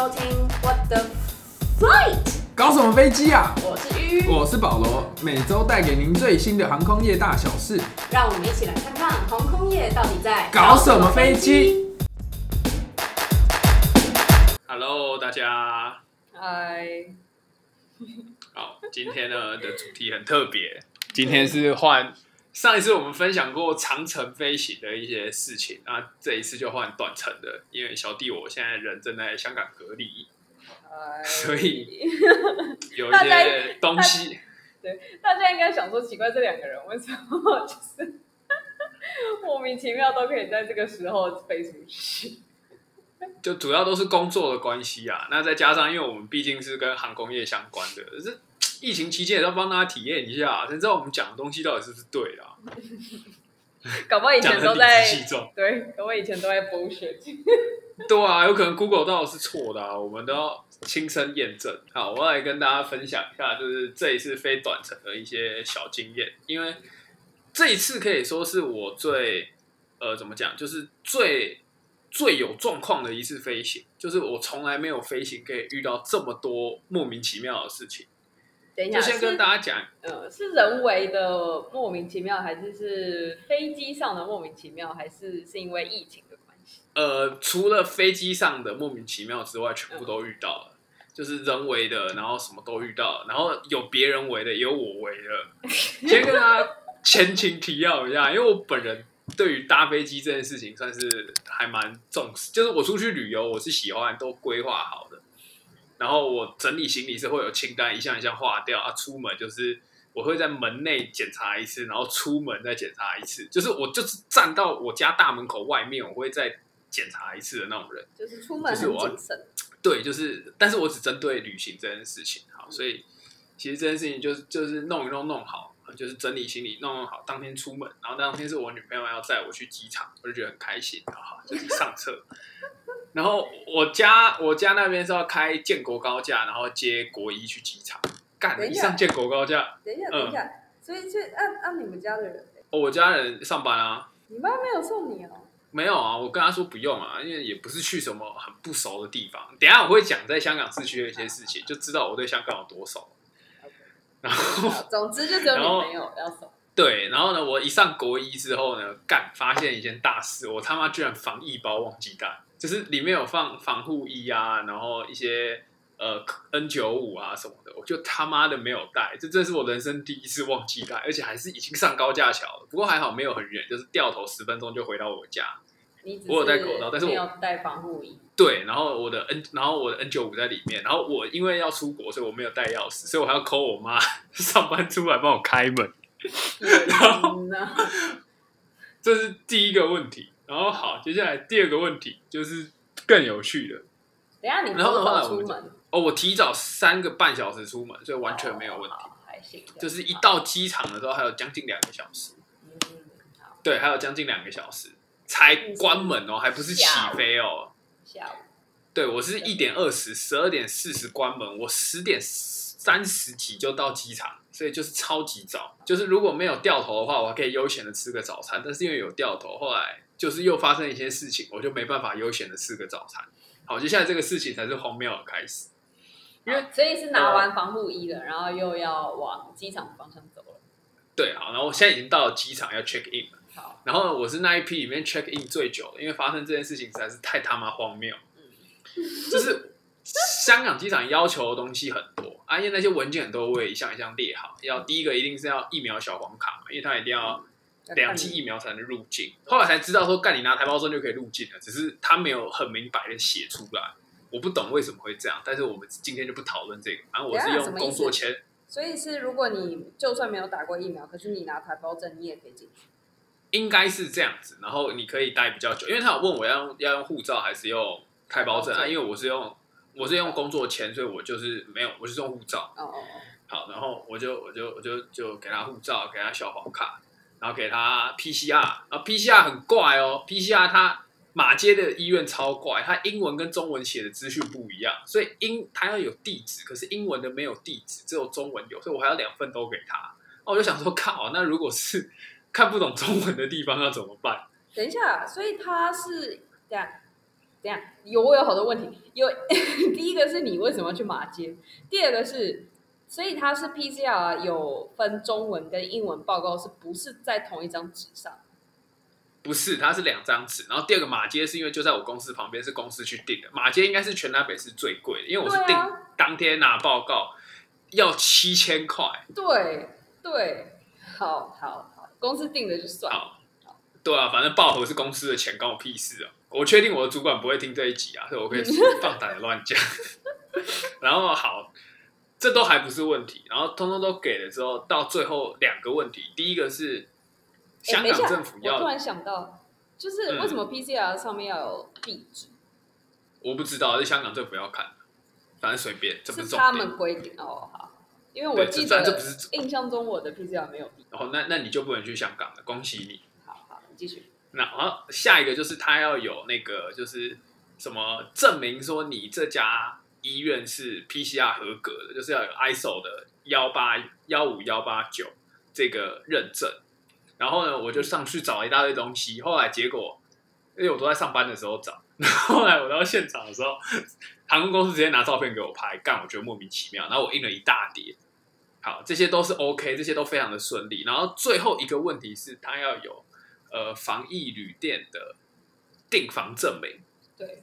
收听 What the Flight，搞什么飞机啊？我是鱼，我是保罗，每周带给您最新的航空业大小事。让我们一起来看看航空业到底在搞什么飞机。Hello，大家嗨，好，今天呢的主题很特别，今天是换上一次我们分享过长程飞行的一些事情，那这一次就换短程的，因为小弟我现在人正在香港隔离，所以 有一些东西，大家应该想说，奇怪，这两个人为什么就是莫名其妙都可以在这个时候飞出去？就主要都是工作的关系啊。那再加上，因为我们毕竟是跟航空业相关的，这疫情期间也要帮大家体验一下，才知道我们讲的东西到底是不是对的啊。搞不好以前都在。对，搞不好以前都在 bullshit。对啊，有可能 Google 到底是错的啊，我们都要亲身验证。好，我来跟大家分享一下，就是这一次飞短程的一些小经验，因为这一次可以说是我最呃怎么讲，就是最最有状况的一次飞行，就是我从来没有飞行可以遇到这么多莫名其妙的事情。等一下，就先跟大家讲，呃，是人为的莫名其妙，还是是飞机上的莫名其妙，还是是因为疫情的关系？呃，除了飞机上的莫名其妙之外，全部都遇到了，就是人为的，然后什么都遇到了，然后有别人为的，也有我为的。先跟大家前情提要一下，因为我本人对于搭飞机这件事情算是还蛮重视，就是我出去旅游，我是喜欢都规划好的，然后我整理行李是会有清单，一项一项划掉啊，出门就是。我会在门内检查一次，然后出门再检查一次，就是我就是站到我家大门口外面，我会再检查一次的那种人。就是出门是我要谨慎。对，就是，但是我只针对旅行这件事情，好，所以其实这件事情就是就是弄一弄弄好，就是整理行李弄弄好，当天出门，然后当天是我女朋友要载我去机场，我就觉得很开心，好好就是上车，然后我家我家那边是要开建国高架，然后接国一去机场，干等一上建国高架，等一下，嗯等一下，所以就按按你们家的人，哦，我家人上班啊。你妈没有送你哦？没有啊，我跟他说不用啊，因为也不是去什么很不熟的地方。等一下我会讲在香港市区的一些事情，就知道我对香港有多熟。然后总之就只有然后你朋友要送。对，然后呢，我一上国一之后呢，干发现一件大事，我他妈居然防疫包忘记带，就是里面有放防护衣啊，然后一些呃 N 九五啊什么的，我就他妈的没有带，这真是我人生第一次忘记带，而且还是已经上高架桥了，不过还好没有很远，就是掉头十分钟就回到我家。我有戴口罩但是我没有戴防护衣。对，然后我的 N，然后我的 N 九五在里面，然后我因为要出国，所以我没有带钥匙，所以我还要 call 我妈 上班出来帮我开门，然后！这是第一个问题。然后好，接下来第二个问题就是更有趣的等下你然后多后来我们早出门？哦，我提早三个半小时出门，所以完全没有问题。哦，还行。就是一到机场的时候还有将近两个小时，嗯，好，对，还有将近两个小时才关门哦，还不是起飞哦。下午对，我是一点二十，十二点四十关门，我十点三十几就到机场，所以就是超级早。就是如果没有掉头的话，我还可以悠闲的吃个早餐，但是因为有掉头，后来就是又发生一些事情，我就没办法悠闲的吃个早餐。好，接下来这个事情才是荒谬的开始。因为所以是拿完防护衣了，然后又要往机场方向走了。对，好，然后我现在已经到了机场要 check in 了，好，然后呢我是那一批里面 check in 最久的，因为发生这件事情实在是太他妈荒谬。就是香港机场要求的东西很多啊，因为那些文件很多，我也一项一项列好，要第一个一定是要疫苗小黄卡嘛，因为它一定要两剂疫苗才能入境。后来才知道说，干你拿台胞证就可以入境了，只是他没有很明白的写出来，我不懂为什么会这样，但是我们今天就不讨论这个，反正我是用工作签。所以是如果你就算没有打过疫苗，可是你拿台胞证，你也可以进去。应该是这样子，然后你可以待比较久，因为他有问我要用要用护照还是用台胞证啊，因为我是用我是用工作签，所以我就是没有，我是用护照。哦哦哦，好，然后我就我就我就就给他护照，给他小黄卡，然后给他 PCR，然后 PCR 很怪哦，PCR 它马街的医院超怪，它英文跟中文写的资讯不一样，所以英它要有地址，可是英文的没有地址，只有中文有，所以我还要两份都给他。那我就想说，靠，那如果是 看不懂中文的地方要怎么办？等一下，所以他是这样，这样有我有好多问题，有 第一个是你为什么要去马街？第二个是，所以它是 PCR 有分中文跟英文报告，是不是在同一张纸上？不是，它是两张纸。然后第二个马街是因为就在我公司旁边，是公司去订的。马街应该是全南北是最贵的，因为我是订当天拿报告要七千块。对对，好好好，公司订的就算了。好，对啊，反正爆盒是公司的钱，关我屁事啊！我确定我的主管不会听这一集啊，所以我可以放胆的乱讲。然后好，这都还不是问题，然后通通都给了之后，到最后两个问题，第一个是香港政府要，我突然想到，就是嗯为什么 PCR 上面要有地址？我不知道是香港政府要看，反正随便，这不是他。们规定哦，好，因为我对记得这这不是印象中我的 PCR 没有地址。然后那那你就不能去香港了，恭喜你。好好，你继续。那然后下一个就是他要有那个就是什么证明说你这家医院是 PCR 合格的，就是要有 ISO 的幺八幺五幺八九这个认证。然后呢，我就上去找了一大堆东西，后来结果因为我都在上班的时候找，然 后后来我到现场的时候，航空公司直接拿照片给我拍，干我觉得莫名其妙。然后我印了一大叠，好，这些都是 OK，这些都非常的顺利。然后最后一个问题是，他要有呃防疫旅店的订房证明。对，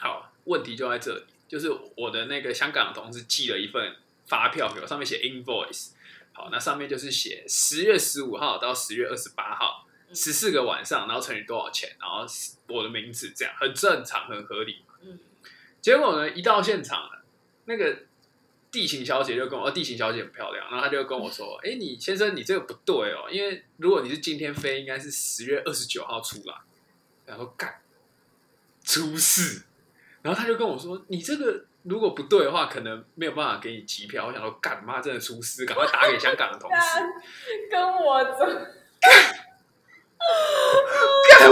好，问题就在这里，就是我的那个香港的同事寄了一份发票给我，上面写 invoice。好，那上面就是写十月十五号到十月二十八号，嗯十四个晚上，然后乘以多少钱，然后我的名字这样，很正常，很合理。嗯，结果呢，一到现场了，那个地勤小姐就跟我，哦，地勤小姐很漂亮，然后她就跟我说，哎，你先生，你这个不对哦，因为如果你是今天飞，应该是十月二十九号出来。然后干，出事，然后他就跟我说，你这个如果不对的话，可能没有办法给你机票。我想说，干妈真的出事，赶快打给香港的同事。跟我走。干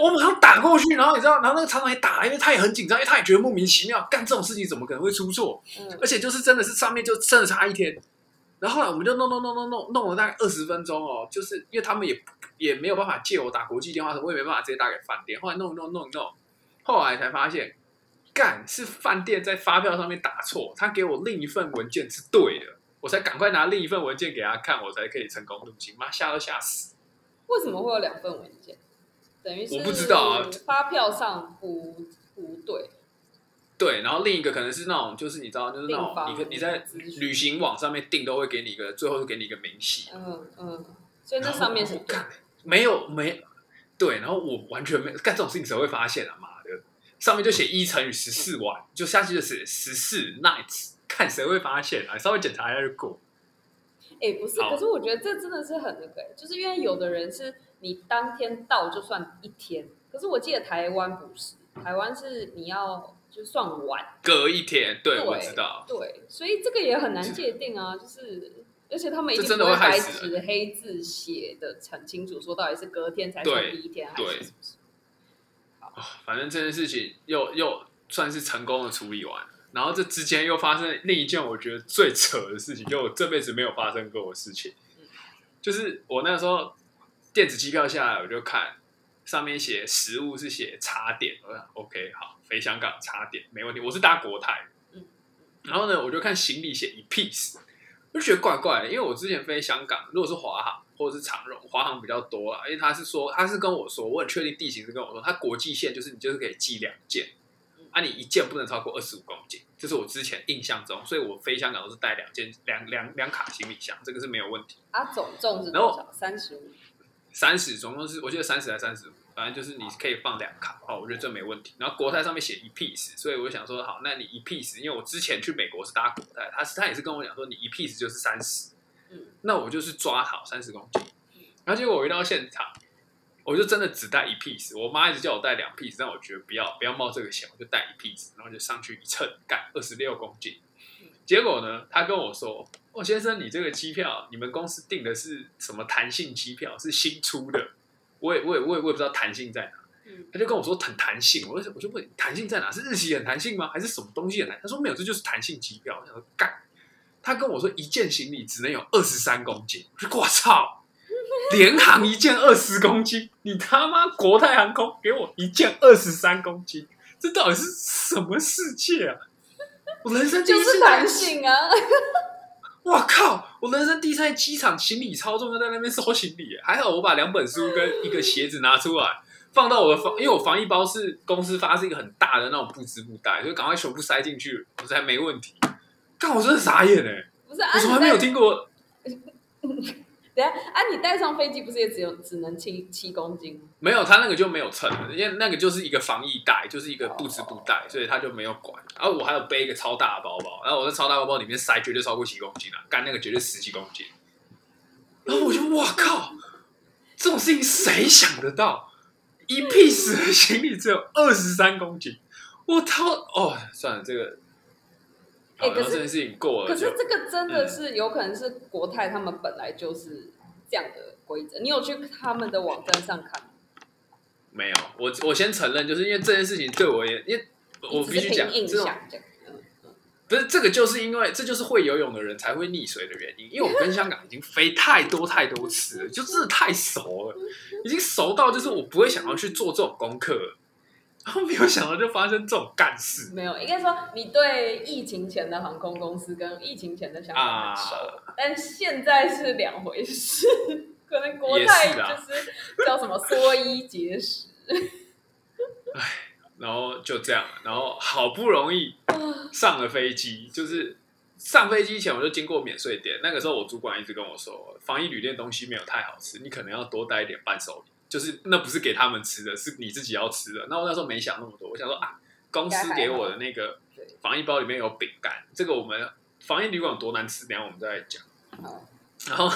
我马上打过去，然后你知道，然后那个厂长也打，因为他也很紧张，因为他也觉得莫名其妙，干这种事情怎么可能会出错？嗯而且就是真的是上面就真的差一天。然后后来我们就弄弄弄弄弄弄了大概二十分钟哦，就是因为他们也也没有办法借我打国际电话，我也没办法直接打给饭店。后来弄弄弄弄，后来才发现，干是饭店在发票上面打错，他给我另一份文件是对的，我才赶快拿另一份文件给他看，我才可以成功入境。妈吓都吓死！为什么会有两份文件？等于是我不知道啊发票上不不对，对，然后另一个可能是那种，就是你知道，就是那种你可你在旅行网上面订都会给你一个，最后会给你一个明细。嗯嗯，所以那上面是对干没有没对，然后我完全没干这种事情，谁会发现啊？妈的，上面就写一乘以十四晚，就下去就写十四 nights，看谁会发现啊？稍微检查一下就过。哎、不是，可是我觉得这真的是很那个、就是因为有的人是你当天到就算一天，可是我记得台湾不是，台湾是你要就算晚，隔一天，对对我知道，对，所以这个也很难界定啊，就是而且他们一定会不会白纸黑字写的很清楚，说到底是隔天才算第一天还是什么时候？反正这件事情又又算是成功的处理完了。然后这之间又发生另一件我觉得最扯的事情，就我这辈子没有发生过的事情，就是我那时候电子机票下来，我就看上面写食物是写茶点，我想 OK 好，飞香港茶点没问题，我是搭国泰，嗯然后呢我就看行李写一 piece，我就觉得怪怪的，因为我之前飞香港，如果是华航或者是长荣，华航比较多啦，因为他是说他是跟我说，我很确定地形是跟我说，他国际线就是你就是可以寄两件。啊，你一件不能超过二十五公斤，这是我之前印象中，所以我飞香港都是带两件两两两卡行李箱，这个是没有问题。啊，总重是多少？三十五。三十总共是我记得三十还三十五，反正就是你可以放两卡，哦，我觉得这没问题。然后国泰上面写一 piece，所以我就想说，好，那你一 piece，因为我之前去美国是搭国泰，他是他也是跟我讲说，你一 piece 就是三十，嗯，那我就是抓好三十公斤。然后结果我一到现场，我就真的只带一 piece，我妈一直叫我带两 piece，但我觉得不要不要冒这个险，我就带一 piece，然后就上去一称，干二十六公斤。结果呢，他跟我说：“哦，先生，你这个机票，你们公司订的是什么弹性机票？是新出的。”我也我也我也我也不知道弹性在哪。嗯他就跟我说很弹性，我就我就问弹性在哪？是日期很弹性吗？还是什么东西很弹？他说没有，这就是弹性机票。我想说干，他跟我说一件行李只能有二十三公斤，我说我操，联航一件二十公斤，你他妈国泰航空给我一件二十三公斤，这到底是什么世界啊？我人生第一次就是弹性啊！哇靠！我人生第一次在机场行李超重，要在那边收行李，还好我把两本书跟一个鞋子拿出来，放到我的防，因为我防疫包是公司发是一个很大的那种布织布袋，就赶快全部塞进去，我才没问题。看，我真的傻眼哎！不是啊，我从来没有听过，等下啊，你带上飞机不是也只有只能七七公斤吗？没有他那个就没有称，因为那个就是一个防疫袋，就是一个布织布袋，所以他就没有管。然后我还有背一个超大的包包，然后我在超大包包里面塞绝对超过七公斤啊，干那个绝对十几公斤。然后我就哇靠，这种事情谁想得到？一屁死的行李只有二十三公斤，我操！哦，算了，这个，好，哎可是这件事情过可了可是这个真的是有可能是国泰他们本来就是这样的规则，你有去他们的网站上看吗？没有。我我先承认，就是因为这件事情对我也，因为我必须讲，印这种不是这个，就是因为这就是会游泳的人才会溺水的原因。因为我跟香港已经飞太多太多次了，就真的太熟了，已经熟到就是我不会想要去做这种功课了。然后没有想到就发生这种干事。没有，应该说你对疫情前的航空公司跟疫情前的香港很熟，啊，但现在是两回事。可能国也泰就是叫什么缩衣节食，然后就这样，然后好不容易上了飞机，就是上飞机前我就经过免税店，那个时候我主管一直跟我说，防疫旅店东西没有太好吃，你可能要多带一点伴手礼，就是那不是给他们吃的，是你自己要吃的。那我那时候没想那么多，我想说啊，公司给我的那个防疫包里面有饼干，这个我们防疫旅馆有多难吃，等下我们再来讲。然后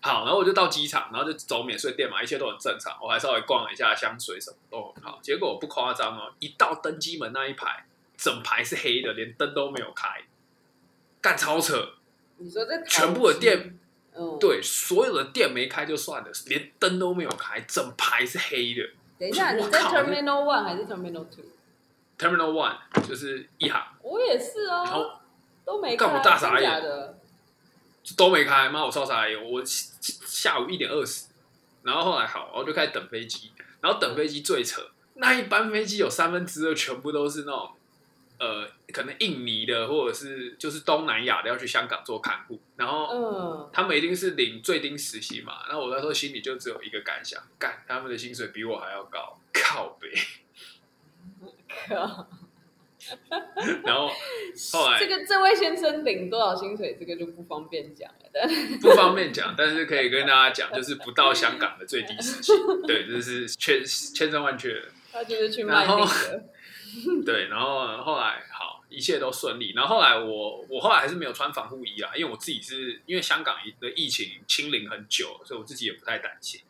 好，然后我就到机场，然后就走免税店嘛，一切都很正常。我还稍微逛了一下香水，什么都很好。结果我不夸张哦，一到登机门那一排，整排是黑的，连灯都没有开，干超扯。你说这全部的店，嗯，。对，所有的店没开就算了，连灯都没有开，整排是黑的。等一下，你在 Terminal One 还是 Terminal Two？Terminal One 就是一行，我也是然后啊，都没干看，我大傻眼。都没开，妈，我超傻眼。我下午一点二十，然后后来好，我就开始等飞机，然后等飞机最扯，那一班飞机有三分之二全部都是那种呃，可能印尼的或者是就是东南亚的要去香港做看护，然后嗯，他们一定是领最低实习嘛，那我那时候心里就只有一个感想，干他们的薪水比我还要高，靠北。靠然后 后来这个这位先生领多少薪水，这个就不方便讲了。但 不方便讲，但是可以跟大家讲，就是不到香港的最低时薪，对，这是千千真万确的。他就是去卖。对，然后后来好，一切都顺利。然后后来我我后来还是没有穿防护衣啊，因为我自己是因为香港的疫情清零很久，所以我自己也不太担心。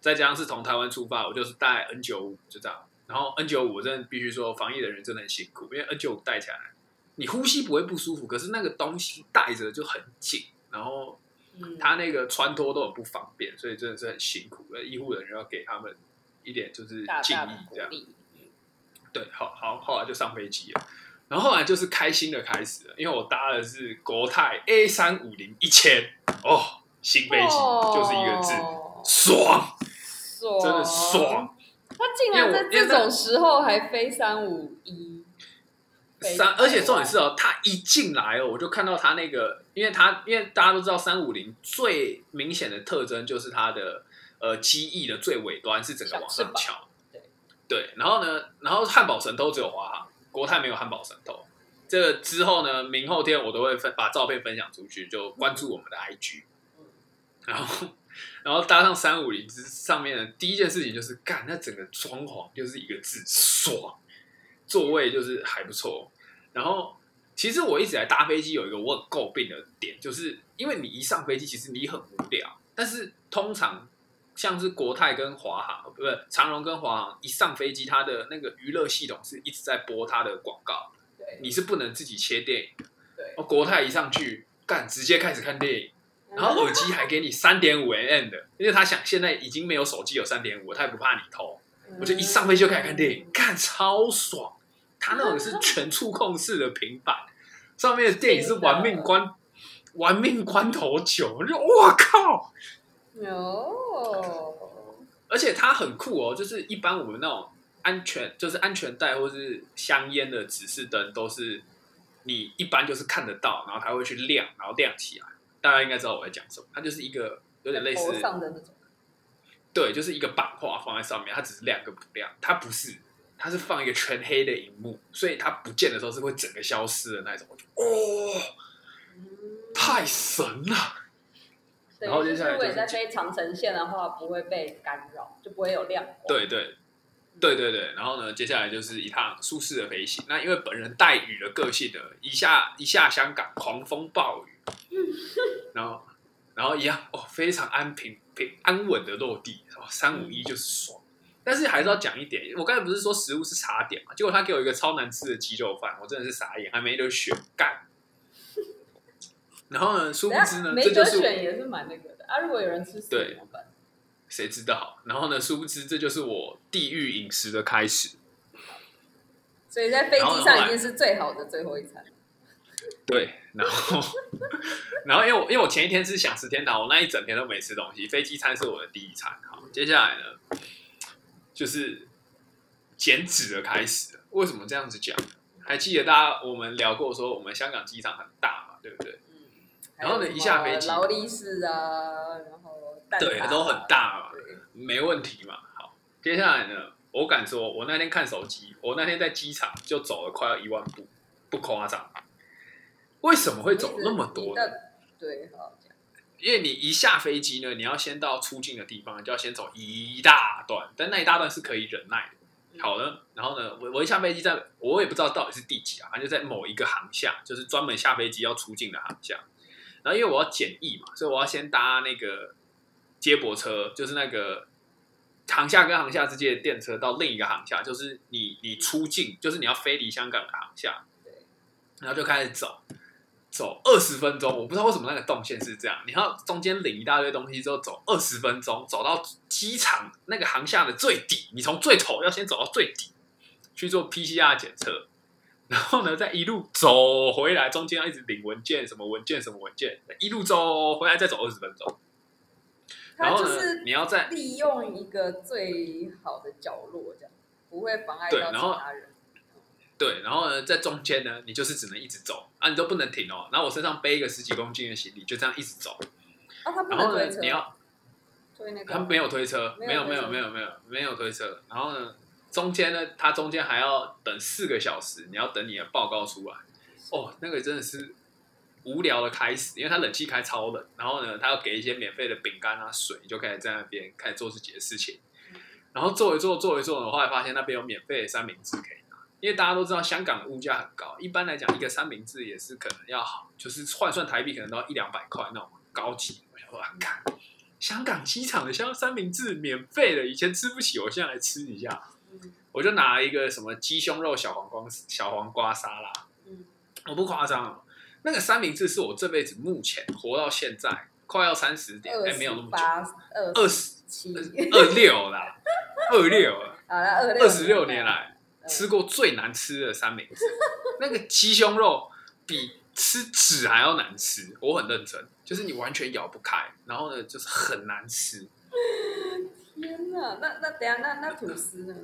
再加上是从台湾出发，我就是带 N 九五就这样。然后 N 九五我真的必须说，防疫的人真的很辛苦，因为 N 九五戴起来，你呼吸不会不舒服，可是那个东西戴着就很紧，然后嗯，他那个穿脱都很不方便，所以真的是很辛苦的。医护人员要给他们一点就是敬意这样。对，好好，后来就上飞机了，然后后来就是开心的开始了，因为我搭的是国泰 A 三五零一千，哦，新飞机、就是一个字，哦爽，爽，真的。爽。他竟然在这种时候还飞三五一，飞三，而且重点是哦，他一进来哦，我就看到他那个，因为他因为大家都知道三五零最明显的特征就是它的呃机翼的最尾端是整个往上翘，对，然后呢，然后汉堡神偷只有华航，国泰没有汉堡神偷。这个之后呢，明后天我都会分把照片分享出去，就关注我们的 IG，然后然后搭上三五零之上面的第一件事情就是干，那整个装潢就是一个字爽，座位就是还不错。然后其实我一直来搭飞机有一个我很诟病的点，就是因为你一上飞机，其实你很无聊，但是通常像是国泰跟华航，不是长荣跟华航，一上飞机，它的那个娱乐系统是一直在播它的广告，对你是不能自己切电影。对哦，国泰一上去，干直接开始看电影。然后耳机还给你三点五 mm 的，因为他想现在已经没有手机有三点五，他也不怕你偷，我就一上飞机就开始看电影，看超爽。他那种是全触控式的平板，上面的电影是玩命关玩命关头九，我就哇靠，哦，而且它很酷哦，就是一般我们那种安全，就是安全带或是香烟的指示灯，都是你一般就是看得到，然后它会去亮，然后亮起来。大家应该知道我在讲什么，它就是一个有点类似头上的那种，对，就是一个版画放在上面，它只是亮跟不亮，它不是，它是放一个全黑的荧幕，所以它不见的时候是会整个消失的那种。哦，太神了！对，然后就是接下来就是如果你在飞长城线的话，不会被干扰，就不会有亮光。对对对对对，然后呢，接下来就是一趟舒适的飞行。那因为本人带雨的个性呢，一下一下香港狂风暴雨，然后然后一样哦，非常安平平安稳的落地，哦，三五一就是爽。但是还是要讲一点，我刚才不是说食物是茶点嘛，结果他给我一个超难吃的鸡肉饭，我真的是傻眼，还没得选干。然后呢，殊不知呢，没这就是得选也是蛮那个的啊。如果有人吃死对怎么办？谁知道？然后呢，殊不知这就是我地狱饮食的开始。所以在飞机上已经是最好的最后一餐。对，然后，然后因为我因为我前一天是想吃天堂，我那一整天都没吃东西，飞机餐是我的第一餐。好，接下来呢，就是减脂的开始。为什么这样子讲？还记得大家我们聊过说我们香港机场很大嘛，对不对？嗯，然后呢一下飞机劳力士啊，然后蛋对，挞都很大嘛，没问题嘛。好，接下来呢，我敢说，我那天看手机，我那天在机场就走了快要一万步，不夸张。为什么会走那么多呢？对，好。因为你一下飞机呢，你要先到出境的地方，你就要先走一大段，但那一大段是可以忍耐的。好了，然后呢，我我一下飞机在，我也不知道到底是第几啊，反正就在某一个航厦，就是专门下飞机要出境的航厦。然后因为我要检疫嘛，所以我要先搭那个接驳车，就是那个航厦跟航厦之间的电车到另一个航厦，就是你你出境，就是你要飞离香港的航厦。然后就开始走，走二十分钟，我不知道为什么那个动线是这样，你要中间领一大堆东西之后走二十分钟，走到机场那个航厦的最底，你从最头要先走到最底去做 PCR 检测，然后呢再一路走回来，中间要一直领文件，什么文件什么文件，一路走回来再走二十分钟，然后呢你要在利用一个最好的角落，这样不会妨碍到其他人。对，然后呢，在中间呢，你就是只能一直走啊，你都不能停哦。然后我身上背一个十几公斤的行李，就这样一直走。啊，他不然后呢你要推那个他没有推车，没有没有没有没有没有推车。然后呢，中间呢，它中间还要等四个小时，你要等你的报告出来。哦，那个真的是无聊的开始，因为它冷气开超冷，然后呢，他要给一些免费的饼干啊、水，就可以在那边开始做自己的事情。然后做一做做一做的话发现那边有免费的三明治可以拿，因为大家都知道香港的物价很高，一般来讲一个三明治也是可能要好，就是换算台币可能都要一两百块那种高级。我想说，看香港机场的香三明治免费的，以前吃不起，我现在来吃一下。嗯我就拿了一个什么鸡胸肉小黄瓜小黄瓜沙拉，嗯我不夸张哦，那个三明治是我这辈子目前活到现在快要三十点，哎，没有那么久，二二十七，二六啦，二六啊，二二十六年来嗯吃过最难吃的三明治，那个鸡胸肉比吃纸还要难吃，我很认真，就是你完全咬不开，然后呢就是很难吃。天哪，那那等下那那吐司呢？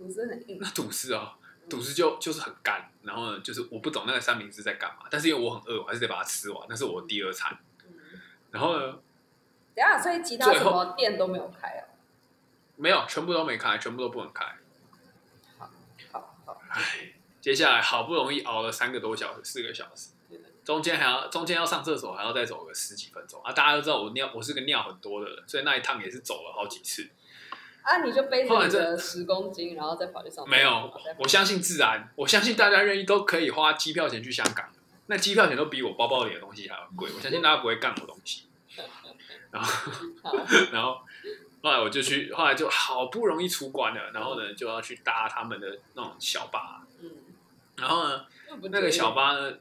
吐司很硬那，吐司哦，吐司就就是很干，然后呢就是我不懂那个三明治在干嘛，但是因为我很饿，我还是得把它吃完，那是我第二餐。嗯然后呢等下，所以其他什么店都没有开啊？没有，全部都没开，全部都不能开。好好，唉，接下来好不容易熬了三个多小时，四个小时，中间还要中间要上厕所，还要再走个十几分钟啊！大家都知道我尿，我是个尿很多的人，所以那一趟也是走了好几次。啊，你就背着十公斤，然后再跑去上班没有我相信自然，我相信大家愿意都可以花机票钱去香港，那机票钱都比我包包里的东西还要贵，我相信大家不会干我东西。然后，好 然后后来我就去，后来就好不容易出关了，然后呢就要去搭他们的那种小巴，嗯，然后呢那个小巴呢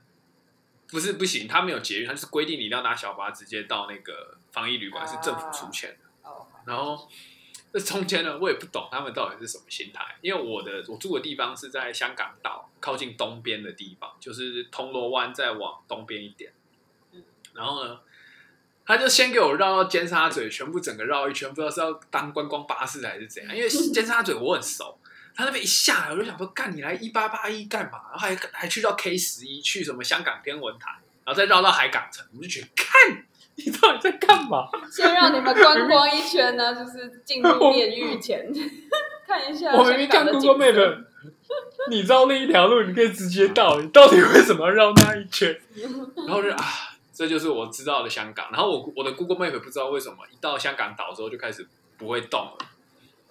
不是不行，他没有捷运，他就是规定你一定要搭小巴直接到那个防疫旅馆，是政府出钱的。哦，然后 这中间呢，我也不懂他们到底是什么心态，因为我的我住的地方是在香港岛靠近东边的地方，就是铜锣湾再往东边一点嗯。然后呢，他就先给我绕到尖沙咀，全部整个绕一圈，不知道是要当观光巴士还是怎样。因为 尖沙咀我很熟，他那边一下来，我就想说，干你来一八八一干嘛？然后还还去到 K 十一，去什么香港天文台，然后再绕到海港城，我就觉得，看你到底在干嘛？先让你们观光一圈呢，就是进入炼狱前 看一下我明明看 Google 景色 Map，你绕那一条路，你可以直接到，你到底为什么要绕那一圈？然后就啊，这就是我知道的香港。然后我我的 Google Map 不知道为什么一到香港岛之后就开始不会动了，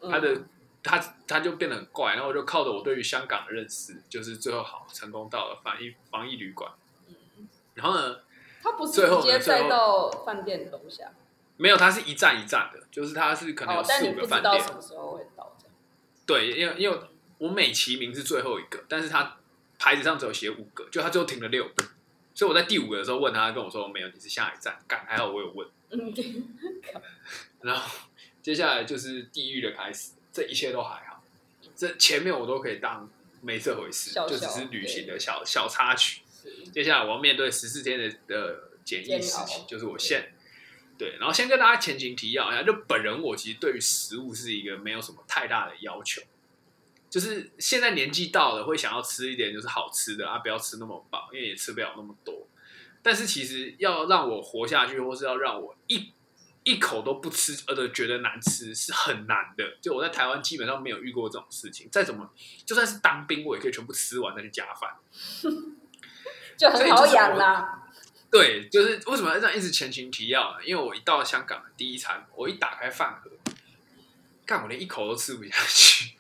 嗯它的她她就变得很怪。然后我就靠着我对于香港的认识，就是最后好成功到了防疫防疫旅馆。然后呢，他不是直接呢最后载到饭店楼下，没有，他是一站一站的，就是他是可能有哦，但四你不知道五个饭店。什么时候会到这样。对，因为因为我美其名是最后一个，但是他牌子上只有写五个，就他最后停了六个，所以我在第五个的时候问他，他跟我说没有，你是下一站。干，还好我有问。嗯，然后接下来就是地狱的开始，这一切都还好，这前面我都可以当没这回事，就只是旅行的小小插曲。接下来我要面对十四天的的检疫煎时期，就是我现对，然后先跟大家前情提要一下，就本人我其实对于食物是一个没有什么太大的要求，就是现在年纪到了，会想要吃一点就是好吃的啊，不要吃那么饱，因为也吃不了那么多。但是其实要让我活下去，或是要让我一一口都不吃，而的觉得难吃是很难的。就我在台湾基本上没有遇过这种事情，再怎么就算是当兵，我也可以全部吃完再去加饭。就很好养啦。对，就是为什么要这样一直前情提要呢？因为我一到香港的第一餐，我一打开饭盒，干我连一口都吃不下去，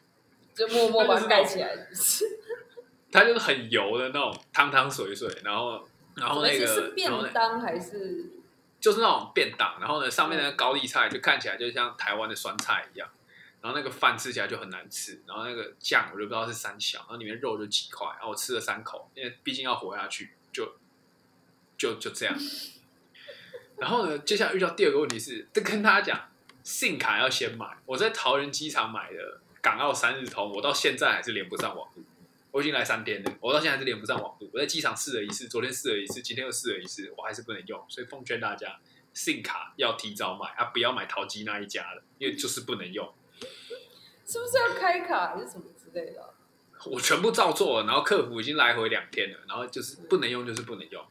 就默默把它盖起来。它就是很油的那种汤汤水水，然后然后那个然后呢便当还是？就是那种便当，然后呢上面那个高丽菜就看起来就像台湾的酸菜一样，然后那个饭吃起来就很难吃，然后那个酱我就不知道是三小，然后里面肉就几块，然后我吃了三口，因为毕竟要活下去，就就就这样。然后呢，接下来遇到第二个问题是，这跟大家讲，信卡要先买。我在桃园机场买的港澳三日通，我到现在还是连不上网络。我已经来三天了，我到现在还是连不上网络。我在机场试了一次，昨天试了一次，今天又试了一次，我还是不能用。所以奉劝大家，信卡要提早买啊，不要买淘机那一家的，因为就是不能用。是不是要开卡还是什么之类的啊？我全部照做了，然后客服已经来回两天了，然后就是不能用，就是不能用。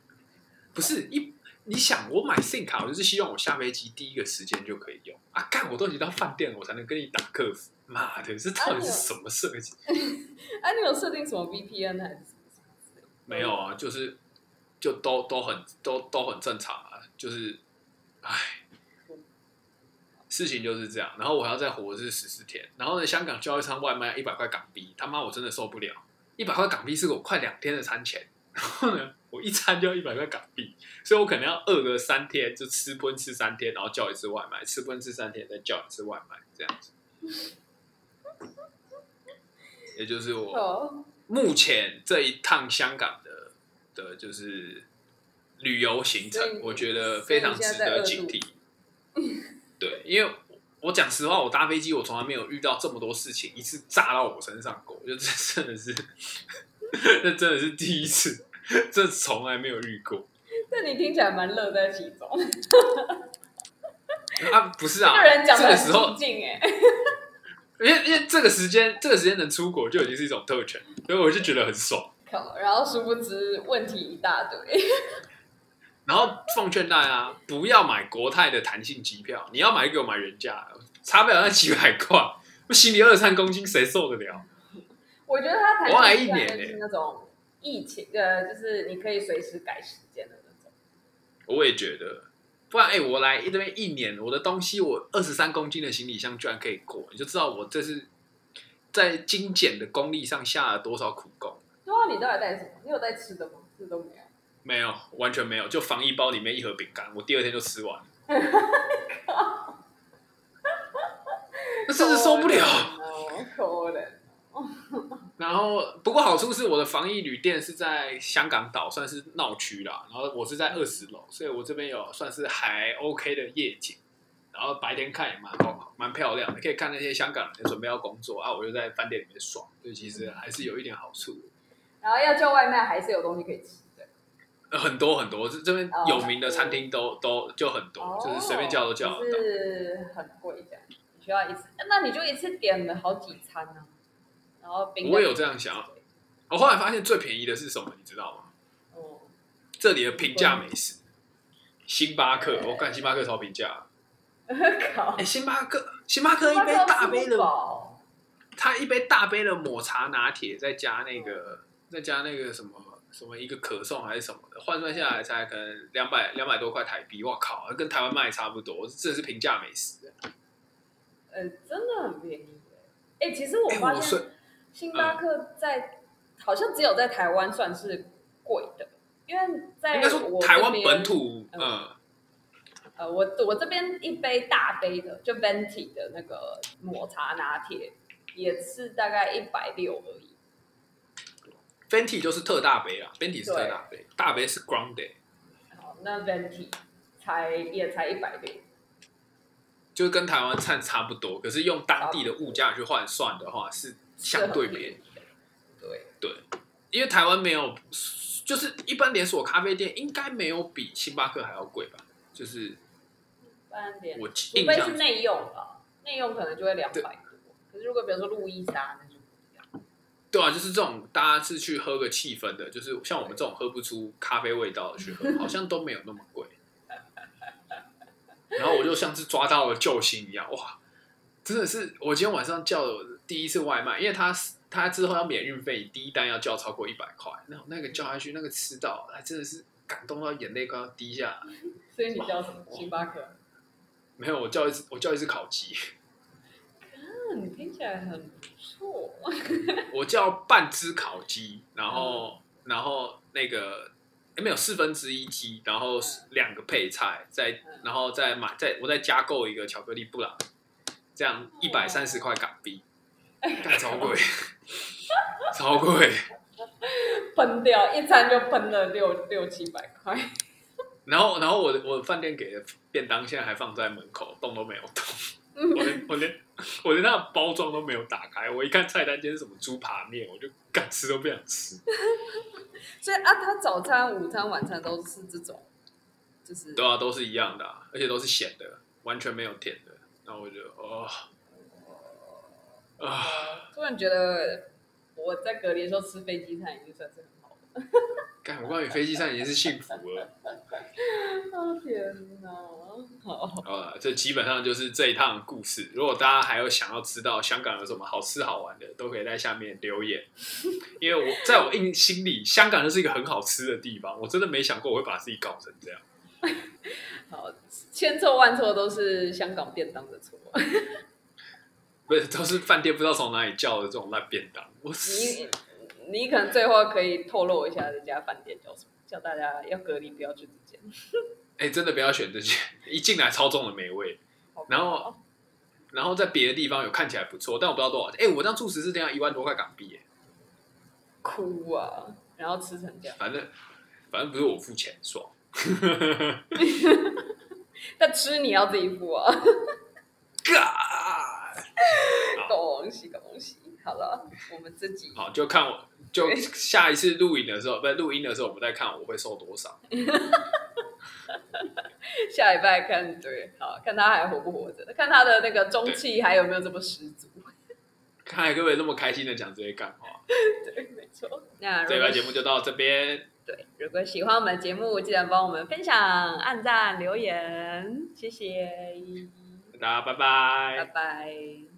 不是一，你想我买 SIM 卡，我就是希望我下飞机第一个时间就可以用啊！干，我都已经到饭店了，我才能跟你打客服。妈的，这到底是什么设计？啊，你有设定什么 VPN 还是？没有啊，就是就都都很都都很正常啊，就是，唉，事情就是这样。然后我还要再活的是十四天，然后呢，香港叫一餐外卖一百块港币，他妈我真的受不了，一百块港币是我快两天的餐钱。然后呢，我一餐就要一百块港币，所以我可能要饿个三天，就吃荤吃三天，然后叫一次外卖，吃荤吃三天，再叫一次外卖，这样子。也就是我哦，目前这一趟香港的的，就是旅游行程，我觉得非常值得警惕。对，因为我讲实话，我搭飞机我从来没有遇到这么多事情一次炸到我身上过，就这真的是，这真的是第一次，这从来没有遇过 那你听起来蛮乐在其中。啊！不是啊，这个人讲的这个时候 因为因为这个时间这个时间能出国就已经是一种特权，所以我就觉得很爽。然后殊不知问题一大堆。然后奉劝大家不要买国泰的弹性机票，你要买给我买原价，差不了那几百块，我行李二三公斤谁受得了？我觉得他谈我来的一年是那种疫情，呃，就是你可以随时改时间的那种。我也觉得，不然哎、我来这边一年，我的东西我二十三公斤的行李箱居然可以过，你就知道我这是在精简的功力上下了多少苦功。对啊，你到底带什么？你有带吃的吗？这都没有。没有，完全没有，就防疫包里面一盒饼干，我第二天就吃完了，那真是受不了。然后，不过好处是我的防疫旅店是在香港岛，算是闹区啦。然后我是在二十楼，所以我这边有算是还 OK 的夜景。然后白天看也蛮好，蛮漂亮的，可以看那些香港人准备要工作啊，我就在饭店里面爽，所以其实还是有一点好处。然后要叫外卖，还是有东西可以吃很多很多，这这边哦有名的餐厅都都就很多，就是随便叫都叫就得到。是很贵这样，你需要一次，那你就一次点了好几餐呢、然后冰我也有这样想我后来发现最便宜的是什么，你知道吗？哦，这里的平价美食，星巴克，我看星巴克超平价。靠哎、，星巴克，星巴克一杯大杯的，饱它一杯大杯的抹茶拿铁，再加那个，再加那个什么什么一个可颂还是什么的，换算下来才可能两百两百多块台币。我靠，跟台湾卖差不多，这是平价美食。呃，真的很便宜耶。哎、其实我发现星巴克在、好像只有在台湾算是贵的，因为在应该说台湾本土，嗯嗯，呃，我我这边一杯大杯的，就 Venti 的那个抹茶拿铁，也是大概一百六而已。Fenty 就是特大杯啦，Fenty 是特大杯，大杯是 Grande，好，那 Venti 才也才一百六。就是跟台湾菜差不多，可是用当地的物价去换算的话，是相对便宜。对对，因为台湾没有，就是一般连锁咖啡店应该没有比星巴克还要贵吧？就是我除非是印象内用吧，内用可能就会两百多。可是如果比如说路易莎，那就不一样。对啊，就是这种大家是去喝个气氛的，就是像我们这种喝不出咖啡味道的去喝，好像都没有那么贵。然后我就像是抓到了救星一样，哇！真的是我今天晚上叫了第一次外卖，因为他他之后要免运费，第一单要叫超过一百块，那那个叫下去，那个吃到，还真的是感动到眼泪快要滴下来。所以你叫什么？星巴克。没有，我叫一只我叫一只烤鸡，嗯，你听起来很不错。我叫半只烤鸡，然后然后那个诶没有四分之一鸡，然后两个配菜，再然后再买再我再加购一个巧克力布朗，这样一百三十块港币，干超贵，超贵。喷掉一餐就喷了六六七百块。然后然后我的我的饭店给的便当现在还放在门口，动都没有动。我连我连我连那个包装都没有打开，我一看菜单今天是什么猪扒面，我就敢吃都不想吃。所以啊，他早餐、午餐、晚餐都是这种，就是对啊，都是一样的啊、而且都是咸的，完全没有甜的。然后我就哦啊，突然觉得我在隔离的时候吃飞机餐已经算是很好了。干我告诉你，飞机上已经是幸福了。哦天哪！好，好了，这基本上就是这一趟故事。如果大家还有想要知道香港有什么好吃好玩的，都可以在下面留言。因为我在我印心里，香港就是一个很好吃的地方。我真的没想过我会把自己搞成这样。好，千错万错都是香港便当的错。不是，都是饭店不知道从哪里叫的这种烂便当。我你你可能最后可以透露一下这家饭店叫什么，叫大家要隔离不要去这间。哎、真的不要选这些，一进来超重的美味。然后然后在别的地方有看起来不错，但我不知道多少钱。哎、我这样住十四天要一万多块港币耶，哭啊，然后吃成这样，反正反正不是我付钱，爽。但吃你要自己付啊。嘎，恭喜恭喜！好了，我们自己好，就看我就下一次录影的时候，不是录音的时候，我们再看我会瘦多少。下礼拜看，对，好看他还活不活着，看他的那个中气还有没有这么十足。看来各位那么开心的讲这些干话，对，没错。那如这一果期节目就到这边，对，如果喜欢我们的节目，记得帮我们分享、按赞、留言，谢谢，大家拜拜拜。拜。